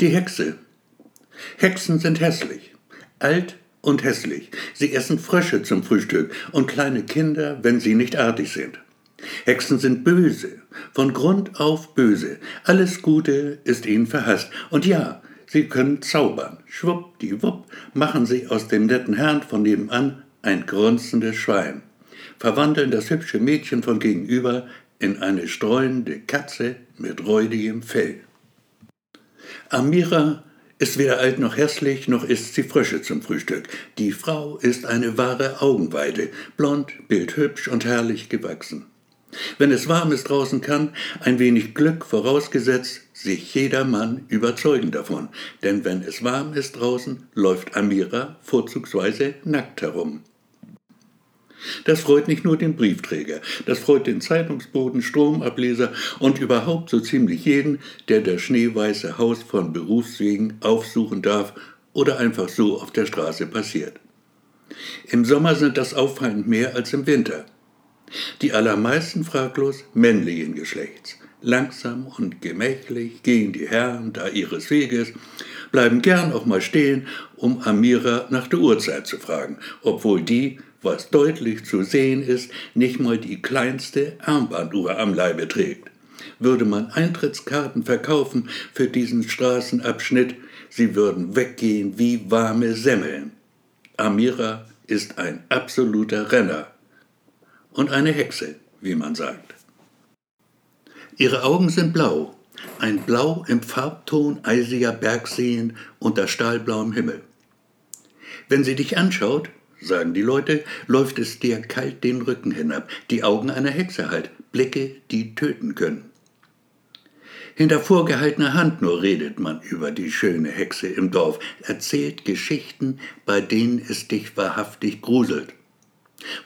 Die Hexe. Hexen sind hässlich, alt und hässlich. Sie essen Frösche zum Frühstück und kleine Kinder, wenn sie nicht artig sind. Hexen sind böse, von Grund auf böse. Alles Gute ist ihnen verhasst. Und ja, sie können zaubern. Schwuppdiwupp machen sie aus dem netten Herrn von nebenan ein grunzendes Schwein, verwandeln das hübsche Mädchen von gegenüber in eine streunende Katze mit räudigem Fell. Amira ist weder alt noch hässlich, noch isst sie Frösche zum Frühstück. Die Frau ist eine wahre Augenweide, blond, bildhübsch und herrlich gewachsen. Wenn es warm ist draußen kann, ein wenig Glück vorausgesetzt, sich jeder Mann überzeugen davon. Denn wenn es warm ist draußen, läuft Amira vorzugsweise nackt herum. Das freut nicht nur den Briefträger, das freut den Zeitungsboden, Stromableser und überhaupt so ziemlich jeden, der das schneeweiße Haus von Berufswegen aufsuchen darf oder einfach so auf der Straße passiert. Im Sommer sind das auffallend mehr als im Winter. Die allermeisten fraglos männlichen Geschlechts. Langsam und gemächlich gehen die Herren da ihres Weges, bleiben gern auch mal stehen, um Amira nach der Uhrzeit zu fragen, obwohl die, was deutlich zu sehen ist, nicht mal die kleinste Armbanduhr am Leibe trägt. Würde man Eintrittskarten verkaufen für diesen Straßenabschnitt, sie würden weggehen wie warme Semmeln. Amira ist ein absoluter Renner und eine Hexe, wie man sagt. Ihre Augen sind blau, ein Blau im Farbton eisiger Bergseen unter stahlblauem Himmel. Wenn sie dich anschaut, sagen die Leute, läuft es dir kalt den Rücken hinab, die Augen einer Hexe halt, Blicke, die töten können. Hinter vorgehaltener Hand nur redet man über die schöne Hexe im Dorf, erzählt Geschichten, bei denen es dich wahrhaftig gruselt.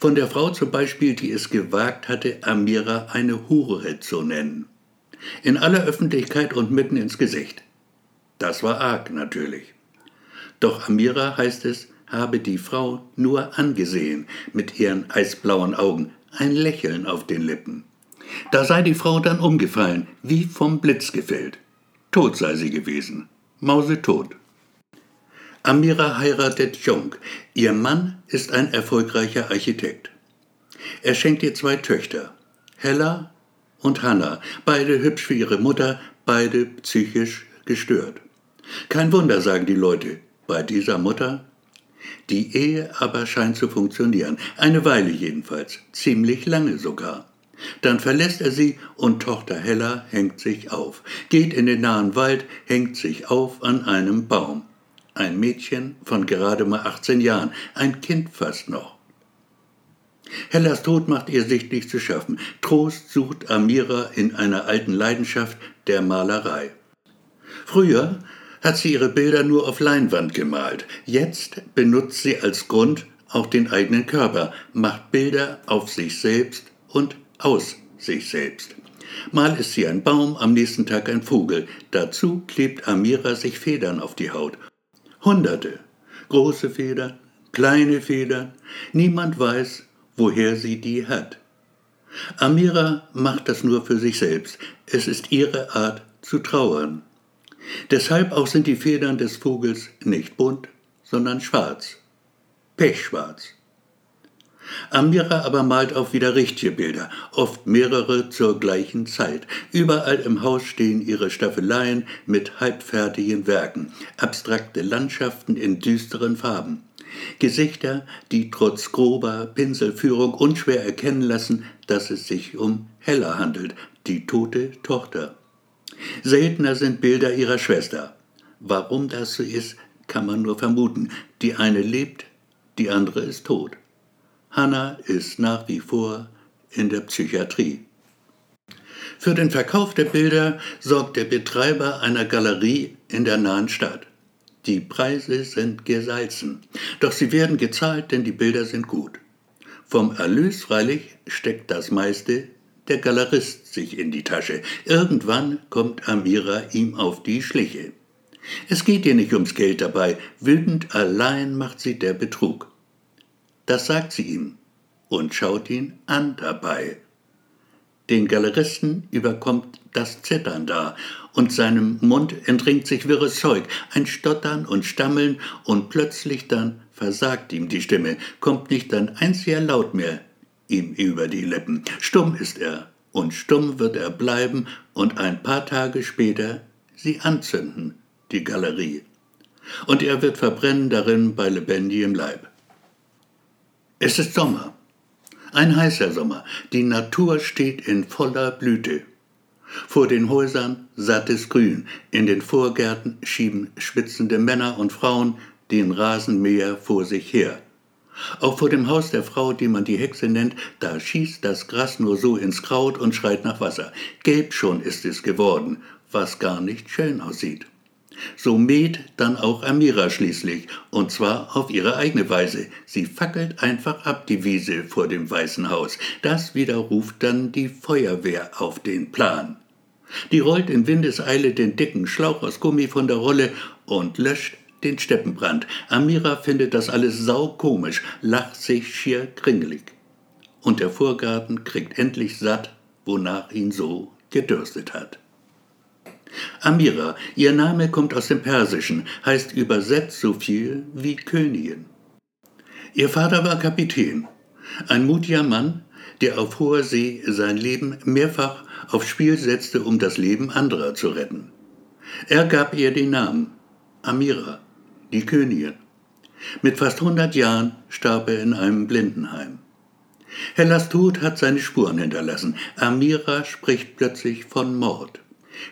Von der Frau zum Beispiel, die es gewagt hatte, Amira eine Hure zu nennen. In aller Öffentlichkeit und mitten ins Gesicht. Das war arg natürlich. Doch Amira, heißt es, habe die Frau nur angesehen mit ihren eisblauen Augen, ein Lächeln auf den Lippen. Da sei die Frau dann umgefallen, wie vom Blitz gefällt. Tot sei sie gewesen, mausetot. Amira heiratet Jung. Ihr Mann ist ein erfolgreicher Architekt. Er schenkt ihr zwei Töchter, Hella und Hannah, beide hübsch wie ihre Mutter, beide psychisch gestört. Kein Wunder, sagen die Leute, bei dieser Mutter. Die Ehe aber scheint zu funktionieren, eine Weile jedenfalls, ziemlich lange sogar. Dann verlässt er sie und Tochter Hella hängt sich auf, geht in den nahen Wald, hängt sich auf an einem Baum. Ein Mädchen von gerade mal 18 Jahren, ein Kind fast noch. Hellas Tod macht ihr sichtlich zu schaffen. Trost sucht Amira in einer alten Leidenschaft der Malerei. Früher hat sie ihre Bilder nur auf Leinwand gemalt. Jetzt benutzt sie als Grund auch den eigenen Körper, macht Bilder auf sich selbst und aus sich selbst. Mal ist sie ein Baum, am nächsten Tag ein Vogel. Dazu klebt Amira sich Federn auf die Haut Hunderte. Große Federn, kleine Federn. Niemand weiß, woher sie die hat. Amira macht das nur für sich selbst. Es ist ihre Art zu trauern. Deshalb auch sind die Federn des Vogels nicht bunt, sondern schwarz. Pechschwarz. Amira aber malt auch wieder richtige Bilder, oft mehrere zur gleichen Zeit. Überall im Haus stehen ihre Staffeleien mit halbfertigen Werken, abstrakte Landschaften in düsteren Farben. Gesichter, die trotz grober Pinselführung unschwer erkennen lassen, dass es sich um Hella handelt, die tote Tochter. Seltener sind Bilder ihrer Schwester. Warum das so ist, kann man nur vermuten. Die eine lebt, die andere ist tot. Hanna ist nach wie vor in der Psychiatrie. Für den Verkauf der Bilder sorgt der Betreiber einer Galerie in der nahen Stadt. Die Preise sind gesalzen, doch sie werden gezahlt, denn die Bilder sind gut. Vom Erlös freilich steckt das meiste der Galerist sich in die Tasche. Irgendwann kommt Amira ihm auf die Schliche. Es geht ihr nicht ums Geld dabei, wütend allein macht sie der Betrug. Das sagt sie ihm und schaut ihn an dabei. Den Galeristen überkommt das Zittern da, und seinem Mund entringt sich wirres Zeug, ein Stottern und Stammeln, und plötzlich dann versagt ihm die Stimme, kommt nicht ein einziger Laut mehr ihm über die Lippen. Stumm ist er, und stumm wird er bleiben und ein paar Tage später sie anzünden, die Galerie. Und er wird verbrennen darin bei lebendigem Leib. Es ist Sommer, ein heißer Sommer, die Natur steht in voller Blüte. Vor den Häusern sattes Grün, in den Vorgärten schieben schwitzende Männer und Frauen den Rasenmäher vor sich her. Auch vor dem Haus der Frau, die man die Hexe nennt, da schießt das Gras nur so ins Kraut und schreit nach Wasser. Gelb schon ist es geworden, was gar nicht schön aussieht. So mäht dann auch Amira schließlich, und zwar auf ihre eigene Weise. Sie fackelt einfach ab die Wiese vor dem Weißen Haus. Das wieder ruft dann die Feuerwehr auf den Plan. Die rollt in Windeseile den dicken Schlauch aus Gummi von der Rolle und löscht den Steppenbrand. Amira findet das alles saukomisch, lacht sich schier kringelig. Und der Vorgarten kriegt endlich satt, wonach ihn so gedürstet hat. Amira, ihr Name kommt aus dem Persischen, heißt übersetzt so viel wie Königin. Ihr Vater war Kapitän, ein mutiger Mann, der auf hoher See sein Leben mehrfach aufs Spiel setzte, um das Leben anderer zu retten. Er gab ihr den Namen Amira, die Königin. Mit fast 100 Jahren starb er in einem Blindenheim. Hellas Tod hat seine Spuren hinterlassen. Amira spricht plötzlich von Mord.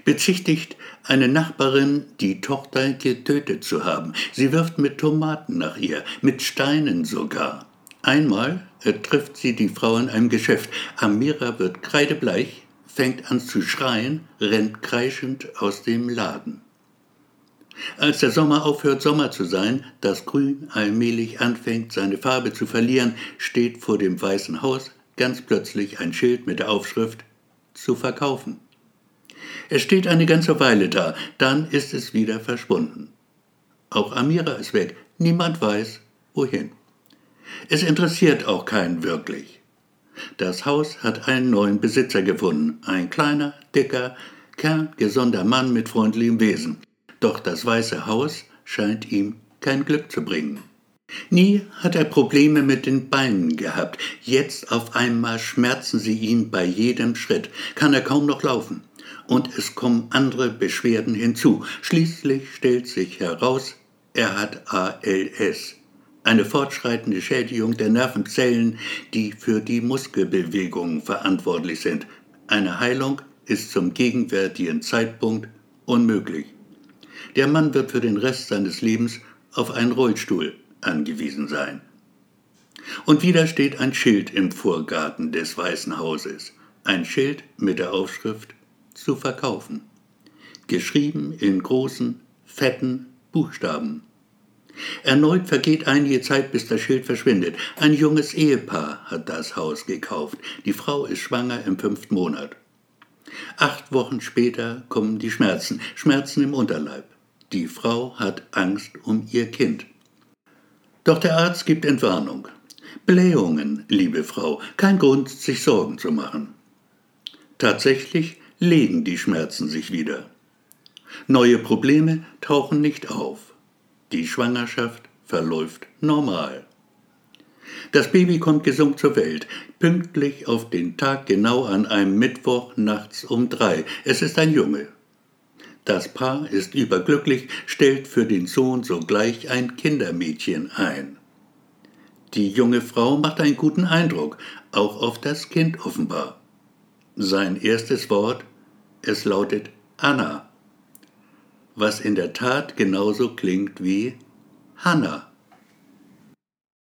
Bezichtigt eine Nachbarin, die Tochter getötet zu haben. Sie wirft mit Tomaten nach ihr, mit Steinen sogar. Einmal trifft sie die Frau in einem Geschäft. Amira wird kreidebleich, fängt an zu schreien, rennt kreischend aus dem Laden. Als der Sommer aufhört, Sommer zu sein, das Grün allmählich anfängt, seine Farbe zu verlieren, steht vor dem Weißen Haus ganz plötzlich ein Schild mit der Aufschrift zu verkaufen. Es steht eine ganze Weile da, dann ist es wieder verschwunden. Auch Amira ist weg, niemand weiß, wohin. Es interessiert auch keinen wirklich. Das Haus hat einen neuen Besitzer gefunden, ein kleiner, dicker, kerngesunder Mann mit freundlichem Wesen. Doch das Weiße Haus scheint ihm kein Glück zu bringen. Nie hat er Probleme mit den Beinen gehabt. Jetzt auf einmal schmerzen sie ihn bei jedem Schritt, kann er kaum noch laufen. Und es kommen andere Beschwerden hinzu. Schließlich stellt sich heraus, er hat ALS, eine fortschreitende Schädigung der Nervenzellen, die für die Muskelbewegungen verantwortlich sind. Eine Heilung ist zum gegenwärtigen Zeitpunkt unmöglich. Der Mann wird für den Rest seines Lebens auf einen Rollstuhl angewiesen sein. Und wieder steht ein Schild im Vorgarten des Weißen Hauses. Ein Schild mit der Aufschrift zu verkaufen. Geschrieben in großen, fetten Buchstaben. Erneut vergeht einige Zeit, bis das Schild verschwindet. Ein junges Ehepaar hat das Haus gekauft. Die Frau ist schwanger im fünften Monat. Acht Wochen später kommen die Schmerzen, Schmerzen im Unterleib. Die Frau hat Angst um ihr Kind. Doch der Arzt gibt Entwarnung. Blähungen, liebe Frau, kein Grund, sich Sorgen zu machen. Tatsächlich legen die Schmerzen sich wieder. Neue Probleme tauchen nicht auf. Die Schwangerschaft verläuft normal. Das Baby kommt gesund zur Welt, pünktlich auf den Tag genau an einem Mittwoch nachts um drei. Es ist ein Junge. Das Paar ist überglücklich, stellt für den Sohn sogleich ein Kindermädchen ein. Die junge Frau macht einen guten Eindruck, auch auf das Kind offenbar. Sein erstes Wort, es lautet Anna, was in der Tat genauso klingt wie Hannah.